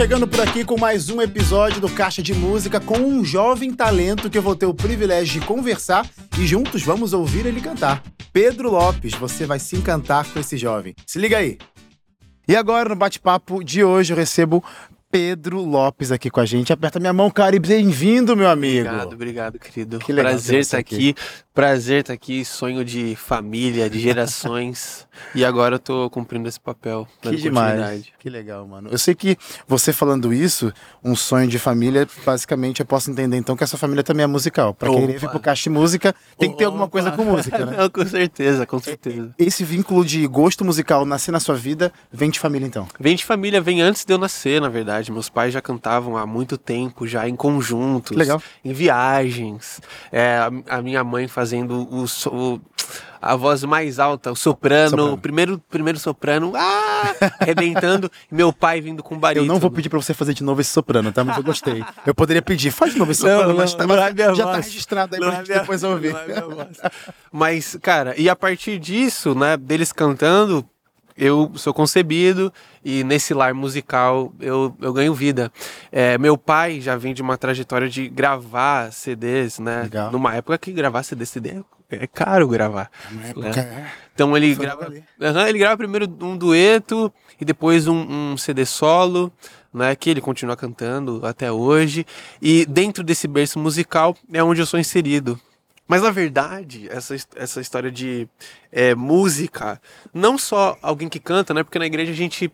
chegando por aqui com mais um episódio do Caixa de Música com um jovem talento que eu vou ter o privilégio de conversar e juntos vamos ouvir ele cantar. Pedro Lopes, você vai se encantar com esse jovem. Se liga aí. E agora no bate-papo de hoje eu recebo Pedro Lopes aqui com a gente. Aperta minha mão, cara, e bem-vindo, meu amigo. Obrigado, obrigado, querido. Que legal Prazer ter você estar aqui. Prazer estar aqui. Sonho de família, de gerações. e agora eu tô cumprindo esse papel. Que demais. Que legal, mano. Eu sei que você falando isso, um sonho de família, basicamente eu posso entender então que essa família também é musical. Pra vir Opa. pro Caixa de Música, tem que ter alguma coisa com música, né? Não, com certeza, com certeza. Esse vínculo de gosto musical nascer na sua vida vem de família então. Vem de família, vem antes de eu nascer, na verdade. Meus pais já cantavam há muito tempo, já em conjuntos, Legal. em viagens. É, a, a minha mãe fazendo o, o- a voz mais alta, o soprano, Soprano. o primeiro, primeiro soprano, ah, arrebentando, e meu pai vindo com Eu barítono. não vou pedir pra você fazer de novo esse soprano, tá? Mas eu gostei. Eu poderia pedir, faz de novo esse soprano, mas tá- não é minha já tá voz. registrado aí Não pra gente minha- depois ouvir. Mas, cara, e a partir disso, né, deles cantando, eu sou concebido e nesse lar musical eu, eu ganho vida. É, meu pai já vem de uma trajetória de gravar CDs, né? Legal. Numa época que gravar CD, CD é é caro gravar. Né? época, é. Então ele Foi grava. Aham, ele grava primeiro um dueto e depois um, um CD solo, né? Que ele continua cantando até hoje. E dentro desse berço musical é onde eu sou inserido. Mas na verdade, essa, essa história de é, música, não só alguém que canta, né? Porque na igreja a gente,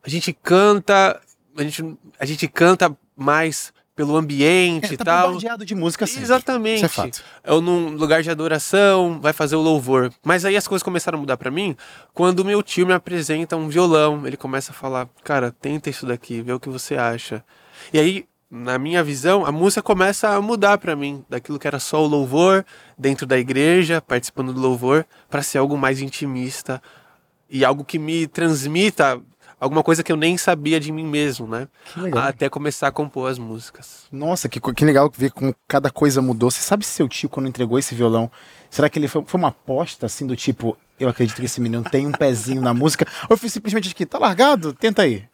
a gente canta, a gente, a gente canta mais pelo ambiente É, e tá tal. bombardeado de música sempre. Exatamente. Isso é fato. Eu num lugar de adoração, vai fazer o louvor. Mas aí as coisas começaram a mudar pra mim quando meu tio me apresenta um violão. Ele começa a falar: "Cara, tenta isso daqui, vê o que você acha". E aí, na minha visão, a música começa a mudar pra mim, daquilo que era só o louvor dentro da igreja, participando do louvor, pra ser algo mais intimista e algo que me transmita alguma coisa que eu nem sabia de mim mesmo, né? Que. Até começar a compor as músicas. Nossa, que, que legal ver como cada coisa mudou. Você sabe se seu tio, quando entregou esse violão, será que ele foi, foi uma aposta assim do tipo, eu acredito que esse menino tem um pezinho na música? Ou foi simplesmente aqui, tá largado? Tenta aí.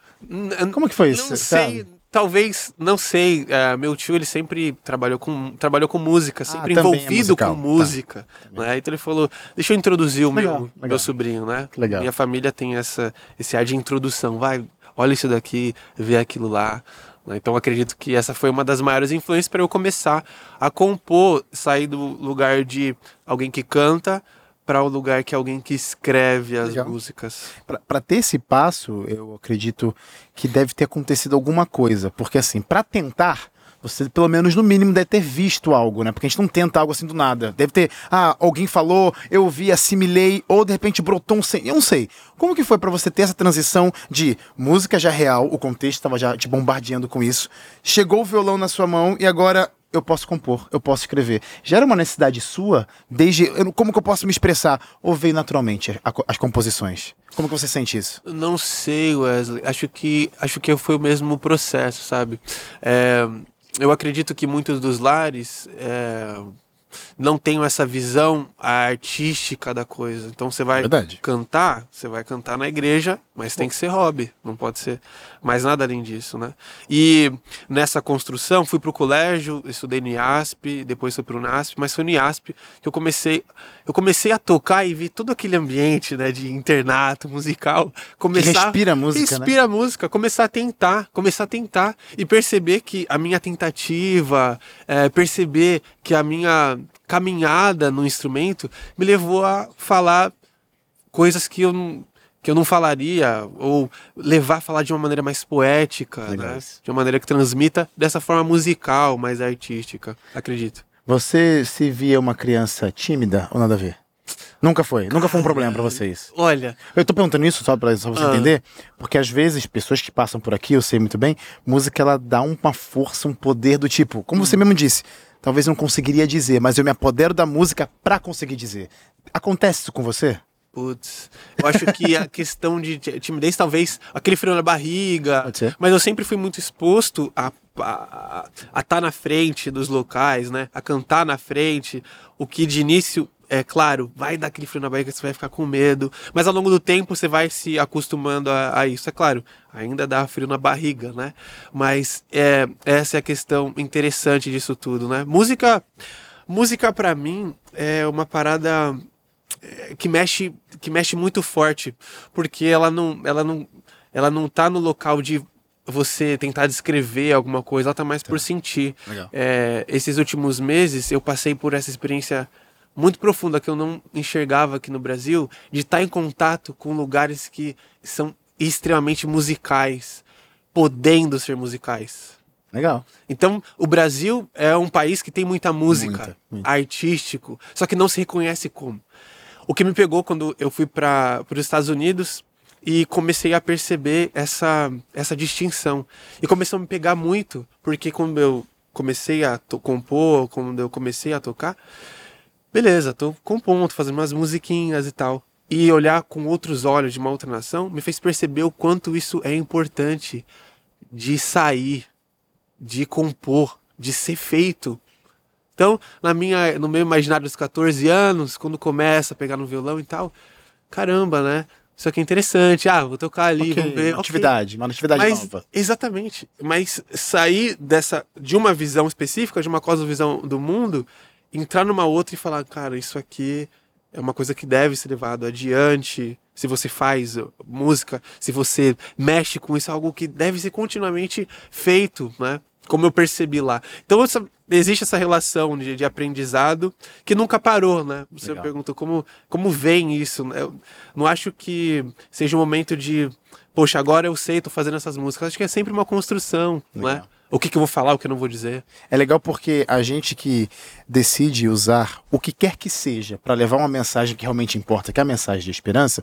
Como que foi isso? Não sabe? Talvez, não sei. é, meu tio, ele sempre trabalhou com, trabalhou com música, sempre também é envolvido musical, com tá. música. né? Então ele falou, deixa eu introduzir o Legal, meu, legal. meu sobrinho, né? Legal. Minha família tem essa, esse ar de introdução. Vai, olha isso daqui, vê aquilo lá. né? Então acredito que essa foi uma das maiores influências para eu começar a compor, sair do lugar de alguém que canta para o lugar que é alguém que escreve as Legal. músicas. Pra ter esse passo, eu acredito que deve ter acontecido alguma coisa. Porque assim, pra tentar, você pelo menos no mínimo deve ter visto algo, né? Porque a gente não tenta algo assim do nada. Deve ter, ah, alguém falou, eu vi, assimilei, ou de repente brotou um sem. Eu não sei. Como que foi pra você ter essa transição de música já real, o contexto estava já te bombardeando com isso, chegou o violão na sua mão e agora eu posso compor, eu posso escrever. Já era uma necessidade sua, desde. eu- Como que eu posso me expressar? Ou veio naturalmente a as composições? Como que você sente isso? Não sei, Wesley. Acho que acho que foi o mesmo processo, sabe? É, eu acredito que muitos dos lares é, não tenham essa visão artística da coisa. Então você vai Verdade. cantar, você vai cantar na igreja, mas tem que ser hobby, não pode ser mais nada além disso, né? E nessa construção fui pro colégio, estudei no IASP, depois fui pro NASP, mas foi no IASP que eu comecei, eu comecei a tocar e vi todo aquele ambiente, né, de internato musical, começar respira a música, né? respira a música, começar a tentar, começar a tentar e perceber que a minha tentativa, é, perceber que a minha caminhada no instrumento me levou a falar coisas que eu não, que eu não falaria, ou levar a falar de uma maneira mais poética, né? de uma maneira que transmita dessa forma musical, mais artística, acredito. Você se via uma criança tímida ou nada a ver? Nunca foi. Nunca foi um problema pra você isso. Olha, Eu tô perguntando isso só pra só você Ah. entender, porque às vezes pessoas que passam por aqui, eu sei muito bem, música ela dá uma força, um poder do tipo, como você mesmo disse, talvez não conseguiria dizer, mas eu me apodero da música pra conseguir dizer. Acontece isso com você? Putz, eu acho que a questão de ti- timidez, talvez aquele frio na barriga, mas eu sempre fui muito exposto a estar na frente dos locais, né? A cantar na frente, o que de início é claro, vai dar aquele frio na barriga, você vai ficar com medo, mas ao longo do tempo você vai se acostumando a, a isso. É claro, ainda dá frio na barriga, né? Mas é, essa é a questão interessante disso tudo, né? Música, música para mim é uma parada é, que mexe, que mexe muito forte, porque ela não, ela não, ela não tá no local de você tentar descrever alguma coisa, ela tá mais tá. por sentir. É, esses últimos meses eu passei por essa experiência muito profunda que eu não enxergava aqui no Brasil, de estar em contato com lugares que são extremamente musicais, podendo ser musicais. Legal. Então, o Brasil é um país que tem muita música, muita, muita. artístico, só que não se reconhece como. O que me pegou quando eu fui para os Estados Unidos e comecei a perceber essa, essa distinção. E começou a me pegar muito, porque quando eu comecei a compor, quando eu comecei a tocar, beleza, tô compondo, fazendo umas musiquinhas e tal. E olhar com outros olhos de uma outra nação me fez perceber o quanto isso é importante de sair, de compor, de ser feito. Então, na minha, no meu imaginário dos 14 anos, quando começa a pegar no violão e tal, caramba, né? Isso aqui é interessante. Ah, vou tocar ali, okay, vamos ver. Uma atividade, okay. uma atividade Mas, nova. Exatamente. Mas sair dessa, de uma visão específica, de uma cosmovisão do mundo, entrar numa outra e falar, cara, isso aqui é uma coisa que deve ser levado adiante. Se você faz música, se você mexe com isso, é algo que deve ser continuamente feito, né? Como eu percebi lá. Então, essa, existe essa relação de, de, aprendizado que nunca parou, né? Você Legal. perguntou como, como vem isso. Né? Eu não acho que seja um momento de, poxa, agora eu sei, tô fazendo essas músicas. Acho que é sempre uma construção, Legal. né? O que, que, eu vou falar, o que eu não vou dizer. É legal porque a gente que decide usar o que quer que seja para levar uma mensagem que realmente importa, que é a mensagem de esperança,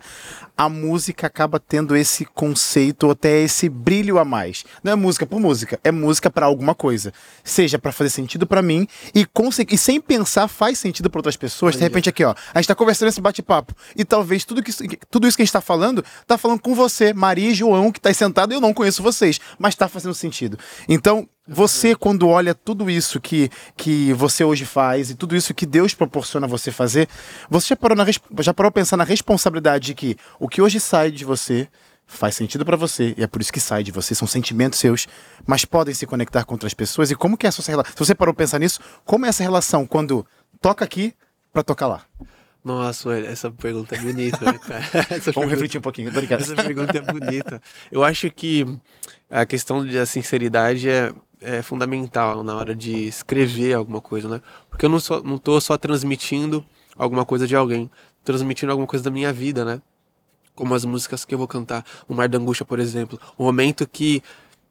a música acaba tendo esse conceito, até esse brilho a mais. Não é música por música, é música para alguma coisa. Seja para fazer sentido para mim e, e, sem pensar faz sentido para outras pessoas. De repente aqui, ó, a gente tá conversando esse bate-papo e talvez tudo, que, tudo isso que a gente tá falando, tá falando com você, Maria e João, que tá aí sentado, eu não conheço vocês, mas tá fazendo sentido. Então, então, você, quando olha tudo isso que, que você hoje faz e tudo isso que Deus proporciona você fazer, você já parou, na, já parou a pensar na responsabilidade de que o que hoje sai de você faz sentido para você e é por isso que sai de você, são sentimentos seus, mas podem se conectar com outras pessoas. E como que é essa relação? Se você parou a pensar nisso, como é essa relação quando toca aqui para tocar lá? Nossa, essa pergunta é bonita, cara? Essa Vamos pergunta... refletir um pouquinho, obrigado. Essa pergunta é bonita. Eu acho que a questão da sinceridade é, é fundamental na hora de escrever alguma coisa, né? Porque eu não, só, não tô só transmitindo alguma coisa de alguém, transmitindo alguma coisa da minha vida, né? Como as músicas que eu vou cantar, o Mar da Angústia, por exemplo. Um momento que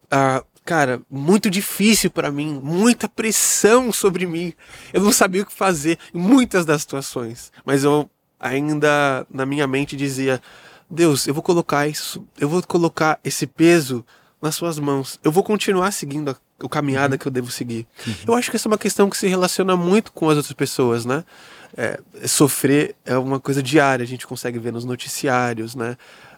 uh, cara, muito difícil para mim, muita pressão sobre mim. Eu não sabia o que fazer em muitas das situações, mas eu ainda na minha mente dizia: Deus, eu vou colocar isso, eu vou colocar esse peso nas suas mãos. Eu vou continuar seguindo a, a caminhada uhum. que eu devo seguir. Uhum. Eu acho que essa é uma questão que se relaciona muito com as outras pessoas, né? É, sofrer é uma coisa diária, a gente consegue ver nos noticiários, né?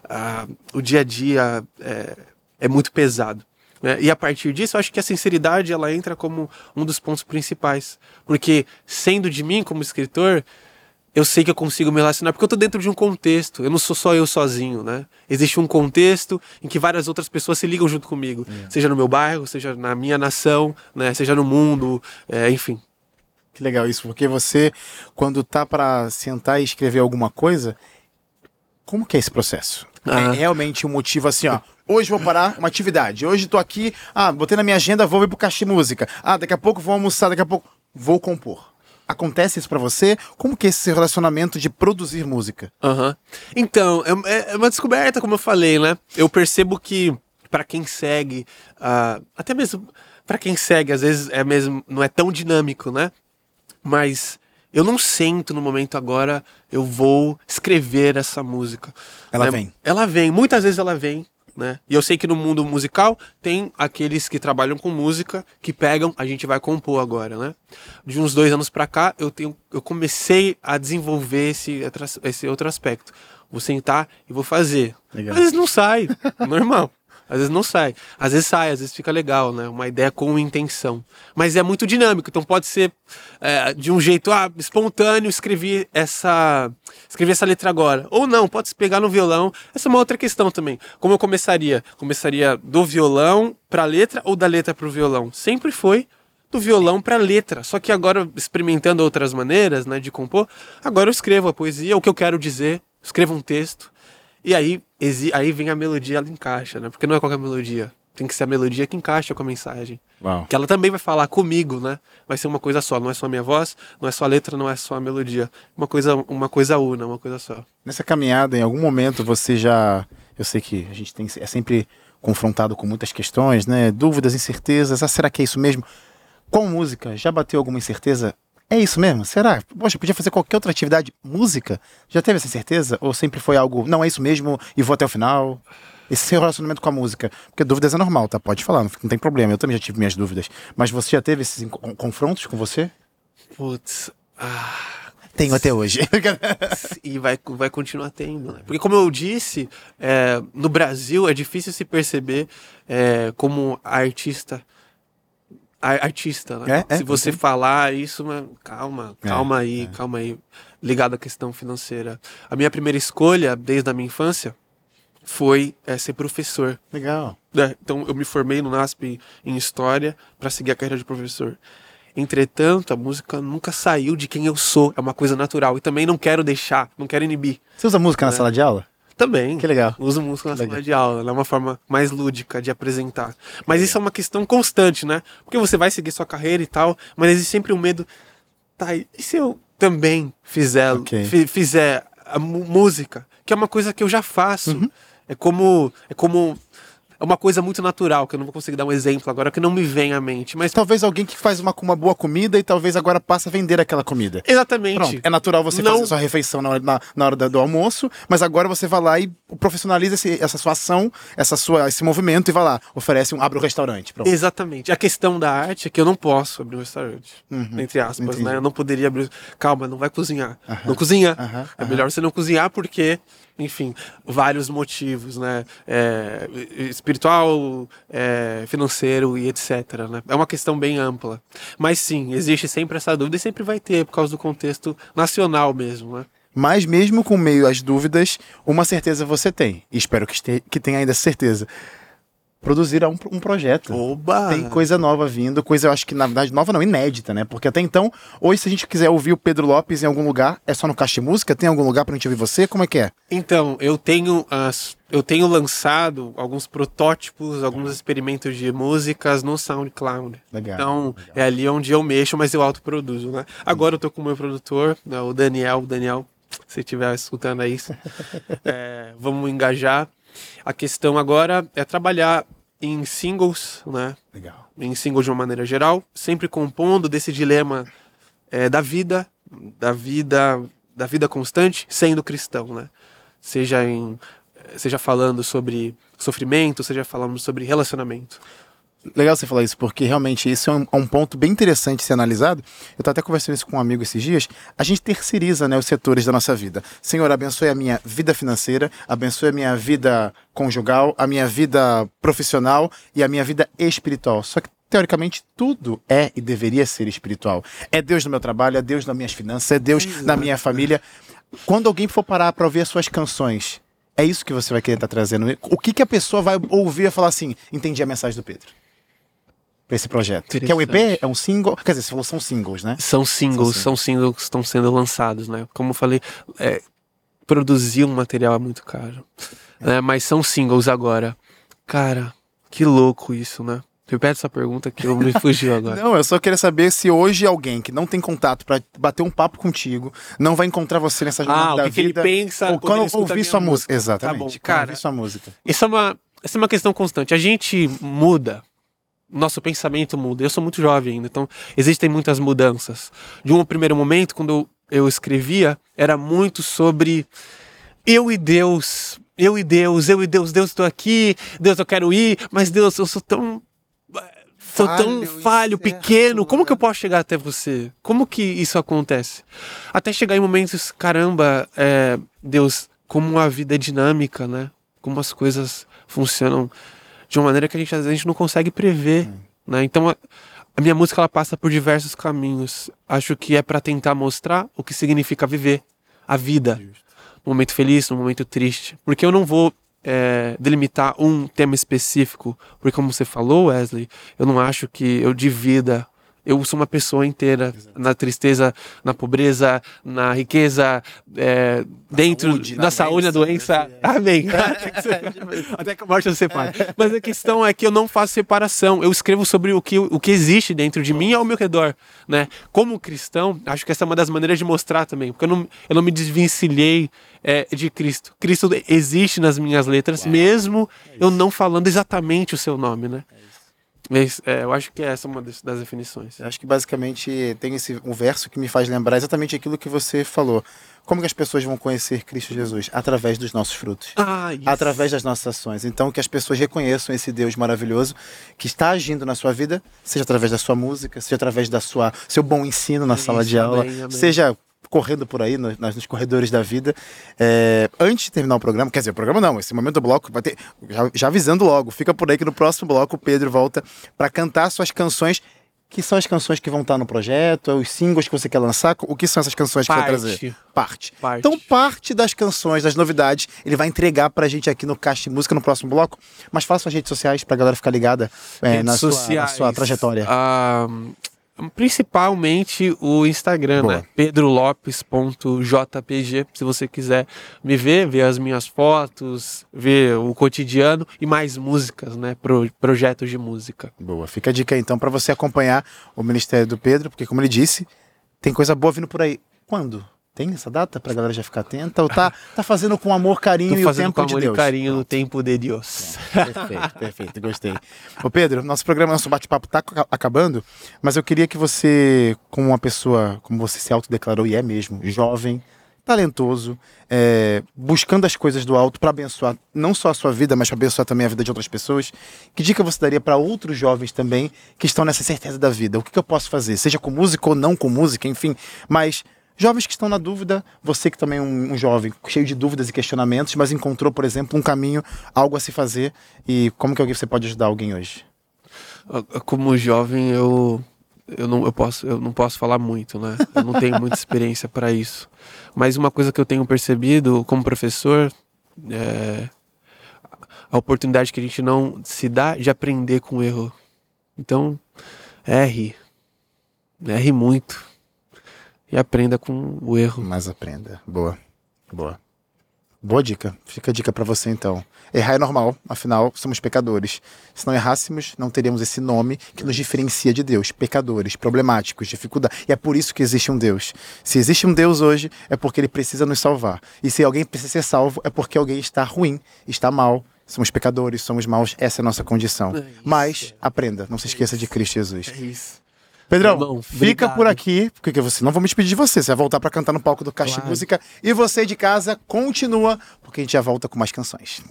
Ah, o dia a dia é, é muito pesado. Né? E a partir disso, eu acho que a sinceridade ela entra como um dos pontos principais. Porque, sendo de mim como escritor, eu sei que eu consigo me relacionar, porque eu estou dentro de um contexto. Eu não sou só eu sozinho, né? Existe um contexto em que várias outras pessoas se ligam junto comigo. É. Seja no meu bairro, seja na minha nação, né? seja no mundo, é, enfim. Que legal isso, porque você, quando tá para sentar e escrever alguma coisa, como que é esse processo? Ah. É realmente um motivo assim, ó. Hoje vou parar uma atividade. Hoje tô aqui, ah, botei na minha agenda, vou ir pro caixa de música. Ah, daqui a pouco vou almoçar, daqui a pouco vou compor. Acontece isso para você? Como que é esse relacionamento de produzir música? Uhum. Então, é, é, uma descoberta, como eu falei, né? Eu percebo que para quem segue, uh, até mesmo para quem segue, às vezes é mesmo não é tão dinâmico, né? Mas eu não sento no momento agora, eu vou escrever essa música. Ela né? vem. Ela vem, muitas vezes ela vem, né? E eu sei que no mundo musical tem aqueles que trabalham com música que pegam, a gente vai compor agora, né? De uns dois anos para cá, eu tenho, eu comecei a desenvolver esse, esse outro aspecto. Vou sentar e vou fazer. Legal. Às vezes não sai, normal. Às vezes não sai. Às vezes sai, às vezes fica legal, né? Uma ideia com intenção. Mas é muito dinâmico, então pode ser é, de um jeito ah, espontâneo escrever essa, escrever essa letra agora. Ou não, pode se pegar no violão. Essa é uma outra questão também. Como eu começaria? Começaria do violão para a letra ou da letra para o violão? Sempre foi do violão para letra. Só que agora, experimentando outras maneiras né, de compor, agora eu escrevo a poesia, o que eu quero dizer, escrevo um texto, e aí, aí vem a melodia, ela encaixa, né? Porque não é qualquer melodia. Tem que ser a melodia que encaixa com a mensagem. Uau. Que ela também vai falar comigo, né? Vai ser uma coisa só, não é só a minha voz, não é só a letra, não é só a melodia. Uma coisa, uma coisa una, uma coisa só. Nessa caminhada, em algum momento você já. Eu sei que a gente tem, é sempre confrontado com muitas questões, né? Dúvidas, incertezas. Ah, será que é isso mesmo? Com música, já bateu alguma incerteza? É isso mesmo? Será? Poxa, podia fazer qualquer outra atividade. Música? Já teve essa certeza? Ou sempre foi algo, não é isso mesmo e vou até o final? Esse seu relacionamento com a música. Porque dúvidas é normal, tá? Pode falar, não tem problema. Eu também já tive minhas dúvidas. Mas você já teve esses confrontos com você? Putz. Ah. Tenho até hoje. e vai, vai continuar tendo, né? Porque, como eu disse, é, no Brasil é difícil se perceber é, como artista artista, né? É, é, Se você falar isso, mas calma, é, calma aí, é. calma aí. Ligado à questão financeira. A minha primeira escolha, desde a minha infância, foi é, ser professor. Legal. Então eu me formei no NASP em História para seguir a carreira de professor. Entretanto, a música nunca saiu de quem eu sou, é uma coisa natural. E também não quero deixar, não quero inibir. Você usa música na sala de aula? Também. Que legal. Uso música na sala de aula, é uma forma mais lúdica de apresentar. Mas isso é uma questão constante, né? Porque você vai seguir sua carreira e tal, mas existe sempre o um medo. Tá, e se eu também fizer, okay. fizer a música, que é uma coisa que eu já faço. Uhum. É como é como é uma coisa muito natural, que eu não vou conseguir dar um exemplo agora, que não me vem à mente. Mas talvez alguém que faz uma, uma boa comida e talvez agora passe a vender aquela comida. Exatamente. Pronto, é natural você não... fazer sua refeição na hora, na, na hora do almoço, mas agora você vai lá e profissionaliza esse, essa sua ação, essa sua, esse movimento e vai lá, oferece um, abre um restaurante. Pronto. Exatamente. A questão da arte é que eu não posso abrir um restaurante. Uhum. Entre aspas, Entendi. né? Eu não poderia abrir. Calma, não vai cozinhar. Uhum. Não cozinha. Uhum. É melhor você não cozinhar porque enfim, vários motivos, né? É, espiritual, é, financeiro e etc. Né? É uma questão bem ampla. Mas sim, existe sempre essa dúvida e sempre vai ter, por causa do contexto nacional mesmo, né? Mas mesmo com meio às dúvidas, uma certeza você tem. Espero que, este, que tenha ainda certeza produzir um, um projeto. Oba! Tem coisa nova vindo, coisa eu acho que na verdade nova não, inédita, né? Porque até então, hoje se a gente quiser ouvir o Pedro Lopes em algum lugar, é só no Caixa Música? Tem algum lugar pra gente ouvir você? Como é que é? Então, eu tenho as eu tenho lançado alguns protótipos, alguns experimentos de músicas no SoundCloud. Legal, então, legal. é ali onde eu mexo, mas eu autoproduzo, né? Agora eu tô com o meu produtor, né, o Daniel, o Daniel, se estiver escutando aí, é, vamos engajar. A questão agora é trabalhar em singles, né? Legal. Em singles de uma maneira geral, sempre compondo desse dilema é, da vida, da vida, da vida constante, sendo cristão, né? Seja em, seja falando sobre sofrimento, seja falando sobre relacionamento. Legal você falar isso, porque realmente isso é um, é um, ponto bem interessante ser analisado. Eu estava até conversando isso com um amigo esses dias. A gente terceiriza né, os setores da nossa vida. Senhor, abençoe a minha vida financeira, abençoe a minha vida conjugal, a minha vida profissional e a minha vida espiritual. Só que teoricamente tudo é e deveria ser espiritual. É Deus no meu trabalho, é Deus nas minhas finanças, é Deus Exato. na minha família. Quando alguém for parar para ouvir as suas canções, é isso que você vai querer estar tá trazendo. O que, que a pessoa vai ouvir e falar assim: entendi a mensagem do Pedro? Para esse projeto. Que é um EP? É um single? Quer dizer, você falou são singles, né? São singles, são singles, que estão sendo lançados, né? Como eu falei, é, produzir um material é muito caro. É. Né? Mas são singles agora. Cara, que louco isso, né? Repete essa pergunta que eu me fugiu agora. não, eu só queria saber se hoje alguém que não tem contato para bater um papo contigo não vai encontrar você nessa jornada ah, da o que vida. Que ele pensa ou quando ouvir sua música. música. Exatamente. Tá bom, cara. Ouvir sua música. Isso é uma, isso é uma questão constante. A gente muda nosso pensamento muda. Eu sou muito jovem ainda, então existem muitas mudanças. De um primeiro momento, quando eu escrevia, era muito sobre eu e Deus, eu e Deus, eu e Deus, Deus estou aqui, Deus eu quero ir, mas Deus eu sou tão sou tão falho, pequeno, como que eu posso chegar até você? Como que isso acontece? Até chegar em momentos, caramba, é, Deus, como a vida é dinâmica, né? Como as coisas funcionam de uma maneira que a gente às vezes não consegue prever, né? Então a, a minha música ela passa por diversos caminhos. Acho que é para tentar mostrar o que significa viver a vida, no momento feliz, no momento triste, porque eu não vou é, delimitar um tema específico, porque como você falou, Wesley, eu não acho que eu divida eu sou uma pessoa inteira Exato. na tristeza, na pobreza, na riqueza, é, dentro saúde, da saúde, na doença. Né? Amém. Até que a morte você separe. Mas a questão é que eu não faço separação. Eu escrevo sobre o que, o que existe dentro de mim e ao meu redor. Né? Como cristão, acho que essa é uma das maneiras de mostrar também. Porque eu não, eu não me desvencilhei é, de Cristo. Cristo existe nas minhas letras, Uau. mesmo é eu não falando exatamente o seu nome, né? É, eu acho que essa é uma das, das definições. Eu acho que basicamente tem esse um verso que me faz lembrar exatamente aquilo que você falou. Como que as pessoas vão conhecer Cristo Jesus? Através dos nossos frutos. Ah, através das nossas ações. Então, que as pessoas reconheçam esse Deus maravilhoso que está agindo na sua vida, seja através da sua música, seja através da sua seu bom ensino na Isso, sala de aula, amém, amém. seja correndo por aí nos, nos corredores da vida. É, antes de terminar o programa, quer dizer, o programa não, esse momento do bloco vai ter. Já, já avisando logo, fica por aí que no próximo bloco o Pedro volta para cantar suas canções que são as canções que vão estar no projeto, os singles que você quer lançar, o que são essas canções parte. que vai trazer? Parte. parte. Então, parte das canções, das novidades, ele vai entregar pra gente aqui no Caixa de Música no próximo bloco. Mas faça suas redes sociais pra galera ficar ligada é, na, sua, na, sua, trajetória. Uh, Principalmente o Instagram, Boa. né? pedrolopes.jpg, se você quiser me ver, ver as minhas fotos, ver o cotidiano e mais músicas, né? Pro, projetos de música. Boa, fica a dica então para você acompanhar o Ministério do Pedro, porque como ele disse, tem coisa boa vindo por aí. Quando? Tem essa data pra galera já ficar atenta? Ou tá, tá fazendo com amor, carinho Tô e o tempo com amor de Deus? E carinho no tempo de Deus. É, perfeito, perfeito, gostei. Ô Pedro, nosso programa, nosso bate-papo tá acabando, mas eu queria que você, como uma pessoa, como você se autodeclarou e é mesmo, jovem, talentoso, é, buscando as coisas do alto para abençoar não só a sua vida, mas para abençoar também a vida de outras pessoas. Que dica você daria para outros jovens também que estão nessa certeza da vida? O que, que eu posso fazer? Seja com música ou não com música, enfim, mas Jovens que estão na dúvida, você que também é um, um, jovem cheio de dúvidas e questionamentos, mas encontrou, por exemplo, um caminho, algo a se fazer, e como que você pode ajudar alguém hoje? Como jovem, eu eu não, eu, posso, eu não posso falar muito, né? Eu não tenho muita experiência para isso. Mas uma coisa que eu tenho percebido como professor é a oportunidade que a gente não se dá de aprender com o erro. Então, erre. Erre muito e aprenda com o erro. Mas aprenda. Boa. Boa. Boa dica. Fica a dica para você então. Errar é normal, afinal somos pecadores. Se não errássemos, não teríamos esse nome que nos diferencia de Deus. Pecadores, problemáticos, dificuldade. E é por isso que existe um Deus. Se existe um Deus hoje, é porque ele precisa nos salvar. E se alguém precisa ser salvo, é porque alguém está ruim, está mal. Somos pecadores, somos maus, essa é a nossa condição. É Mas aprenda, não se esqueça de Cristo Jesus. É isso. Pedrão, Irmão, fica por aqui, porque você não vou me despedir de você. Você vai voltar para cantar no palco do Caixa claro. Música. E você de casa continua, porque a gente já volta com mais canções.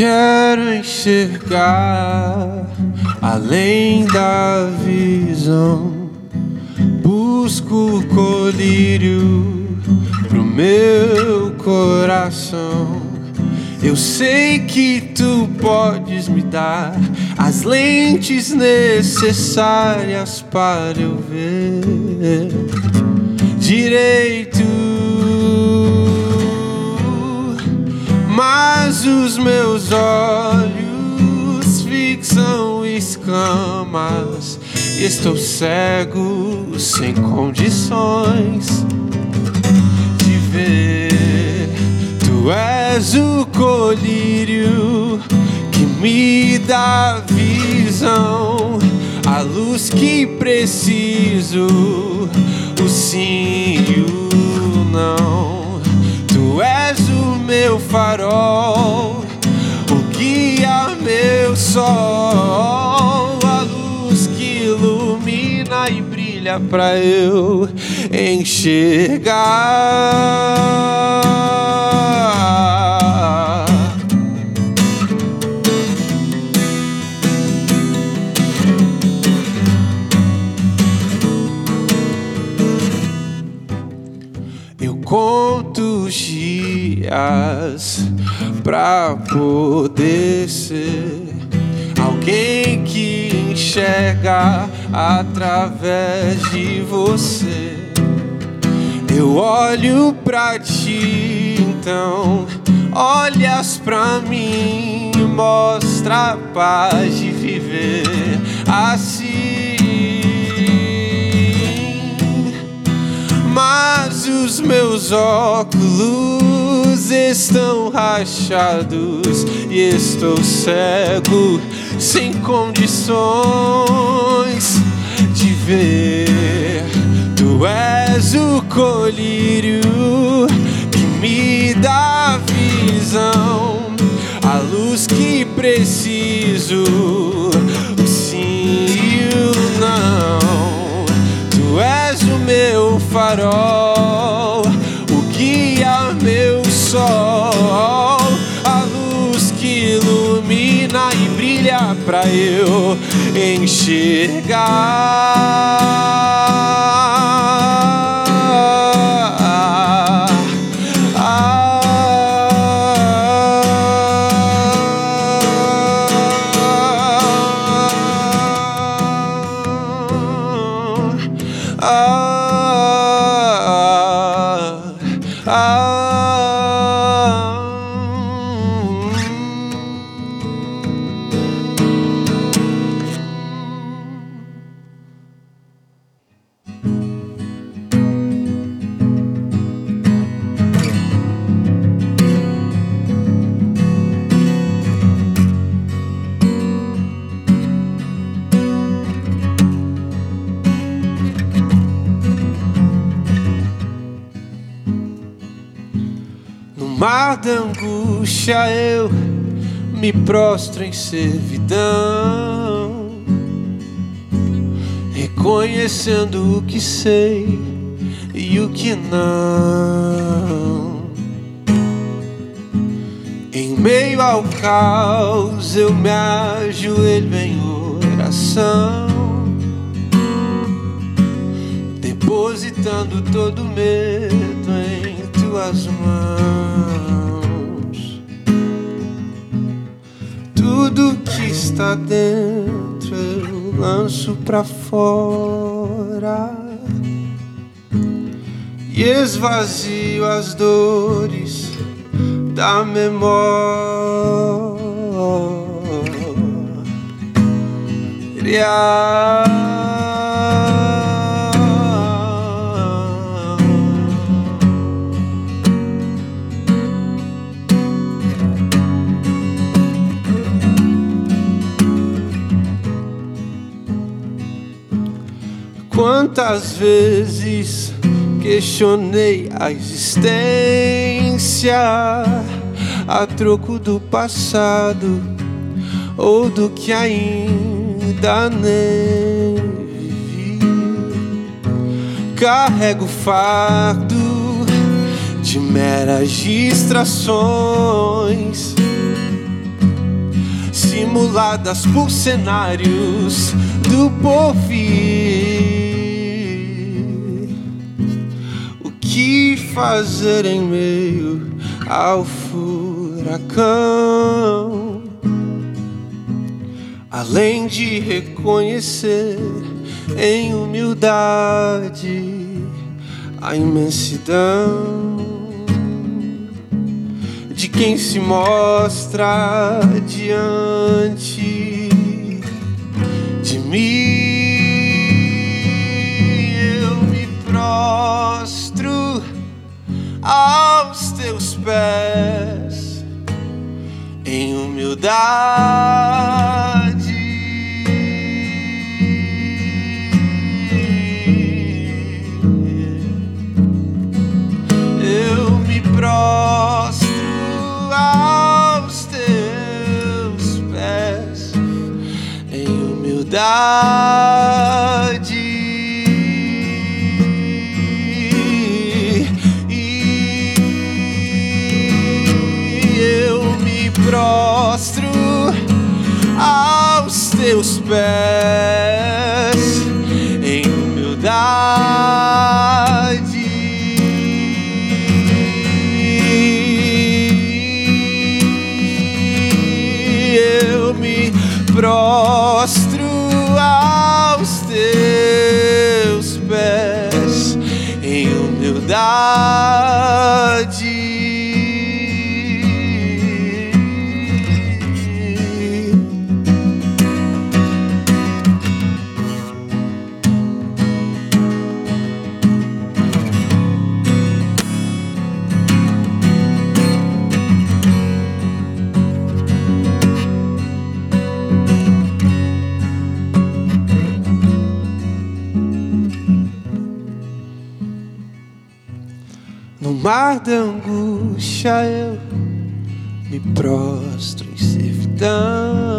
Quero enxergar além da visão. Busco colírio pro meu coração. Eu sei que tu podes me dar as lentes necessárias para eu ver direito mas os meus olhos fixam escamas. Estou cego, sem condições de ver. Tu és o colírio que me dá visão, a luz que preciso, o sim e o não. Meu farol, o guia meu sol. ilumina e brilha pra eu enxergar. Dias pra poder ser alguém que enxerga através de você. Eu olho pra ti, então olhas pra mim, mostra a paz de viver assim. Mas os meus óculos estão rachados e estou cego, sem condições de ver. Tu és o colírio que me dá visão, a luz que preciso, o sim e não. Tu és o meu farol, sol, a luz que ilumina e brilha pra eu enxergar. Me prostro em servidão, reconhecendo o que sei e o que não. Em meio ao caos eu me ajoelho em oração, depositando todo medo em tuas mãos. Está dentro eu lanço pra fora e esvazio as dores da memória. Quantas vezes questionei a existência a troco do passado ou do que ainda nem vivi. Carrego fardo de meras distrações simuladas por cenários do porvir. Que fazer em meio ao furacão? Além de reconhecer em humildade a imensidão de quem se mostra diante de mim. Eu me prostro aos teus pés em humildade. Eu me prostro aos teus pés em humildade. prostro aos teus pés em humildade. Da angústia eu me prostro em servidão.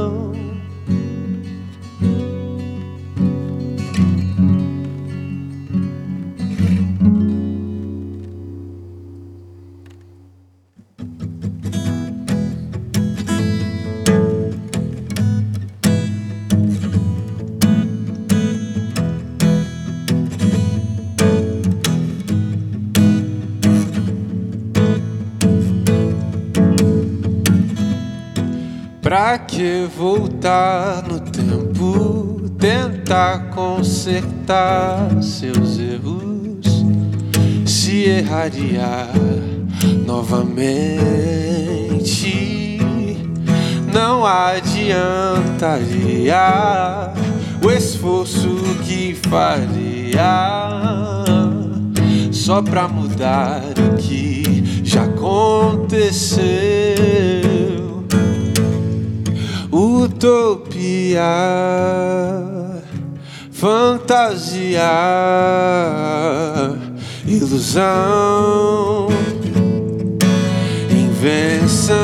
Pra que voltar no tempo, tentar consertar seus erros, se erraria novamente? Não adiantaria o esforço que faria. Só pra mudar o que já aconteceu utopia, fantasia, ilusão, invenção.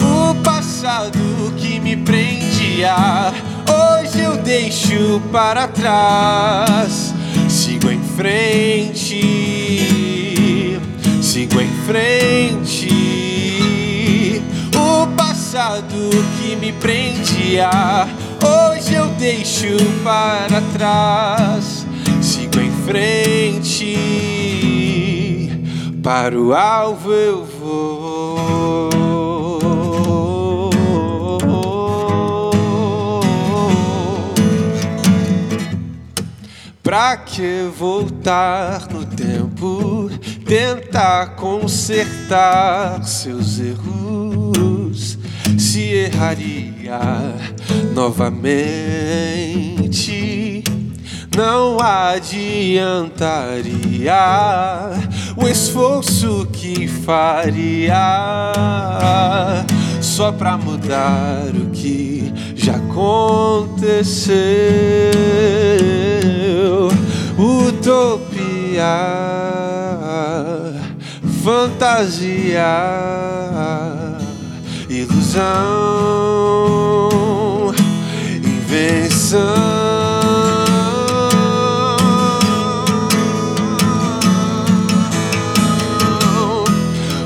O passado que me prendia, hoje eu deixo para trás. Sigo em frente, sigo em frente passado que me prendia, hoje eu deixo para trás. Sigo em frente, para o alvo eu vou. Pra que voltar no tempo, tentar consertar seus erros? Se erraria novamente. Não adiantaria o esforço que faria só pra mudar o que já aconteceu. Utopia, fantasia ilusão, invenção.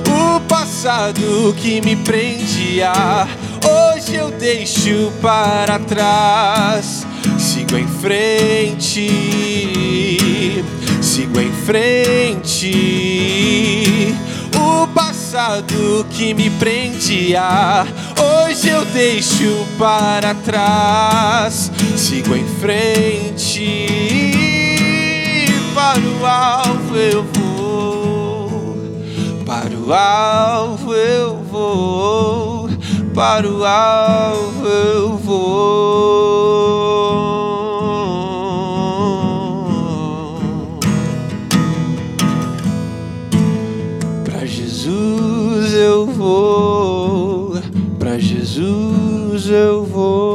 O passado que me prendia, hoje eu deixo para trás. Sigo em frente, sigo em frente. Passado que me prendia, hoje eu deixo para trás. Sigo em frente, para o alvo eu vou, para o alvo eu vou, para o alvo eu vou. Eu vou.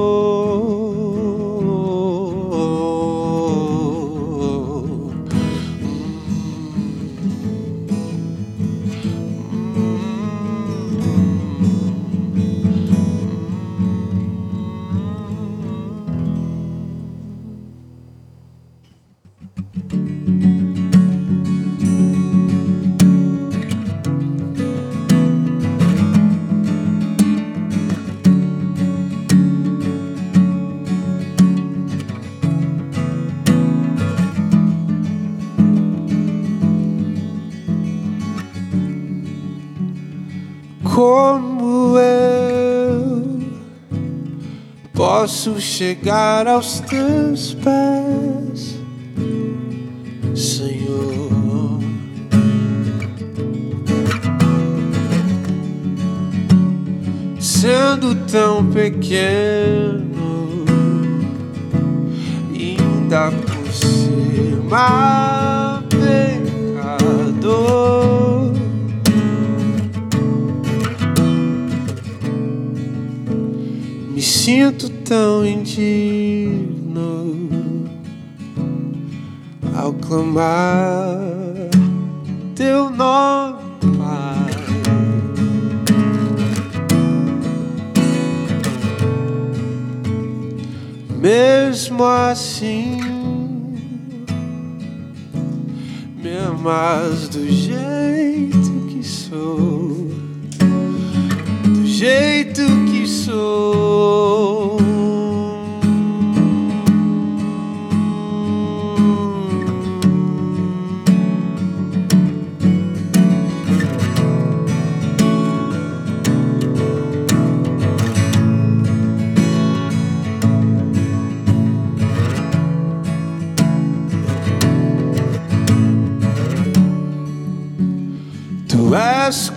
Posso chegar aos teus pés, Senhor. Sendo tão pequeno, ainda por cima pecador. sinto tão indigno, ao clamar teu nome, Pai. Mesmo assim, me amas do jeito que sou, do jeito que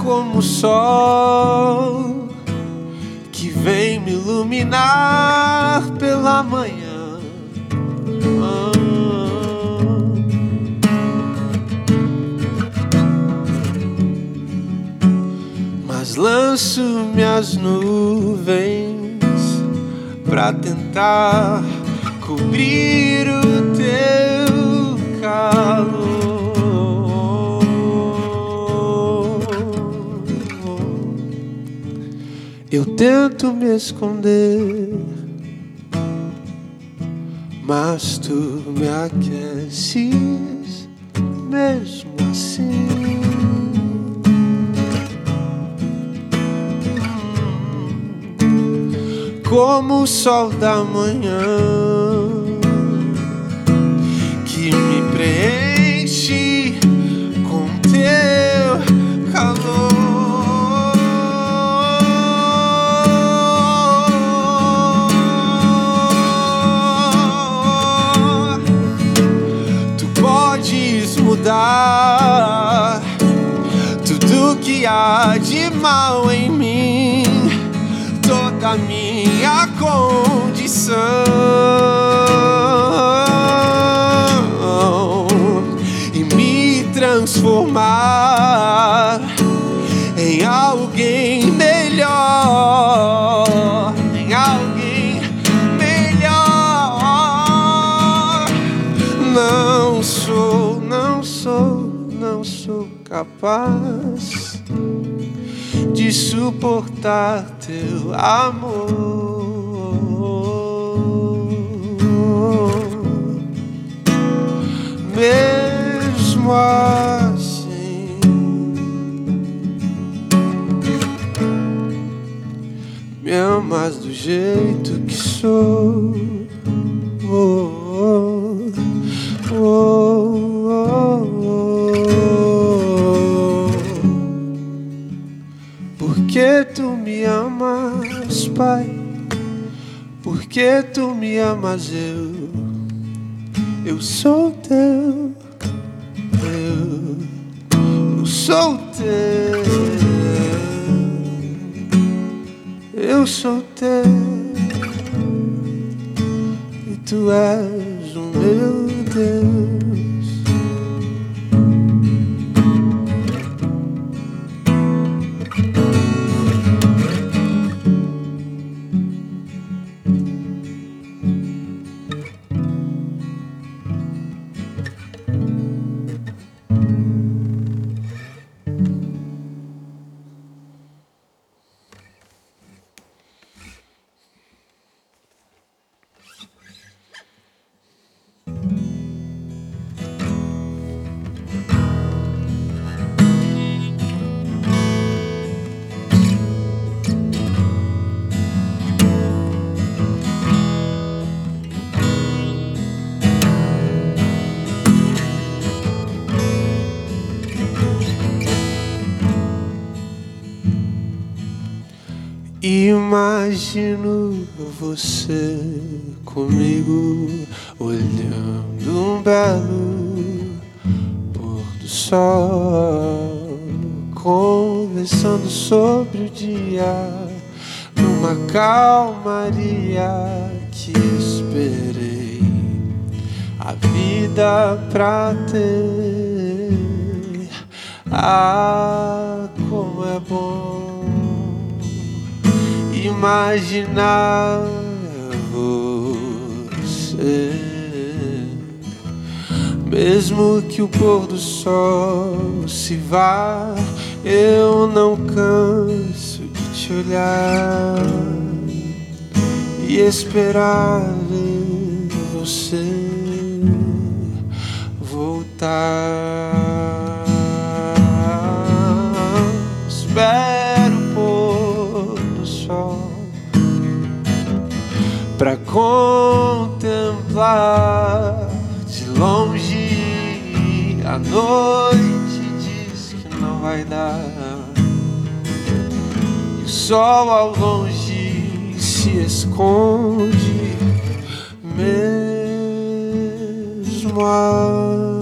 como o sol que vem me iluminar pela manhã. Ah. Mas lanço minhas nuvens pra tentar cobrir o teu calor. Eu tento me esconder, mas tu me aqueces mesmo assim. Como o sol da manhã que me preenche com teu mudar tudo que há de mal em mim, toda minha condição e me transformar em alguém capaz de suportar teu amor. Mesmo assim, me amas do jeito que sou. Porque tu me amas, eu. Eu sou teu. Eu, eu sou teu. Eu sou teu. E tu és o meu Deus. Imagino você comigo olhando um belo pôr do sol, conversando sobre o dia numa calmaria que esperei a vida pra ter. Ah, como é bom imaginar você Mesmo que o pôr do sol se vá, eu não canso de te olhar e esperar ver você voltar. Contemplar de longe a noite diz que não vai dar. E o sol ao longe se esconde mesmo assim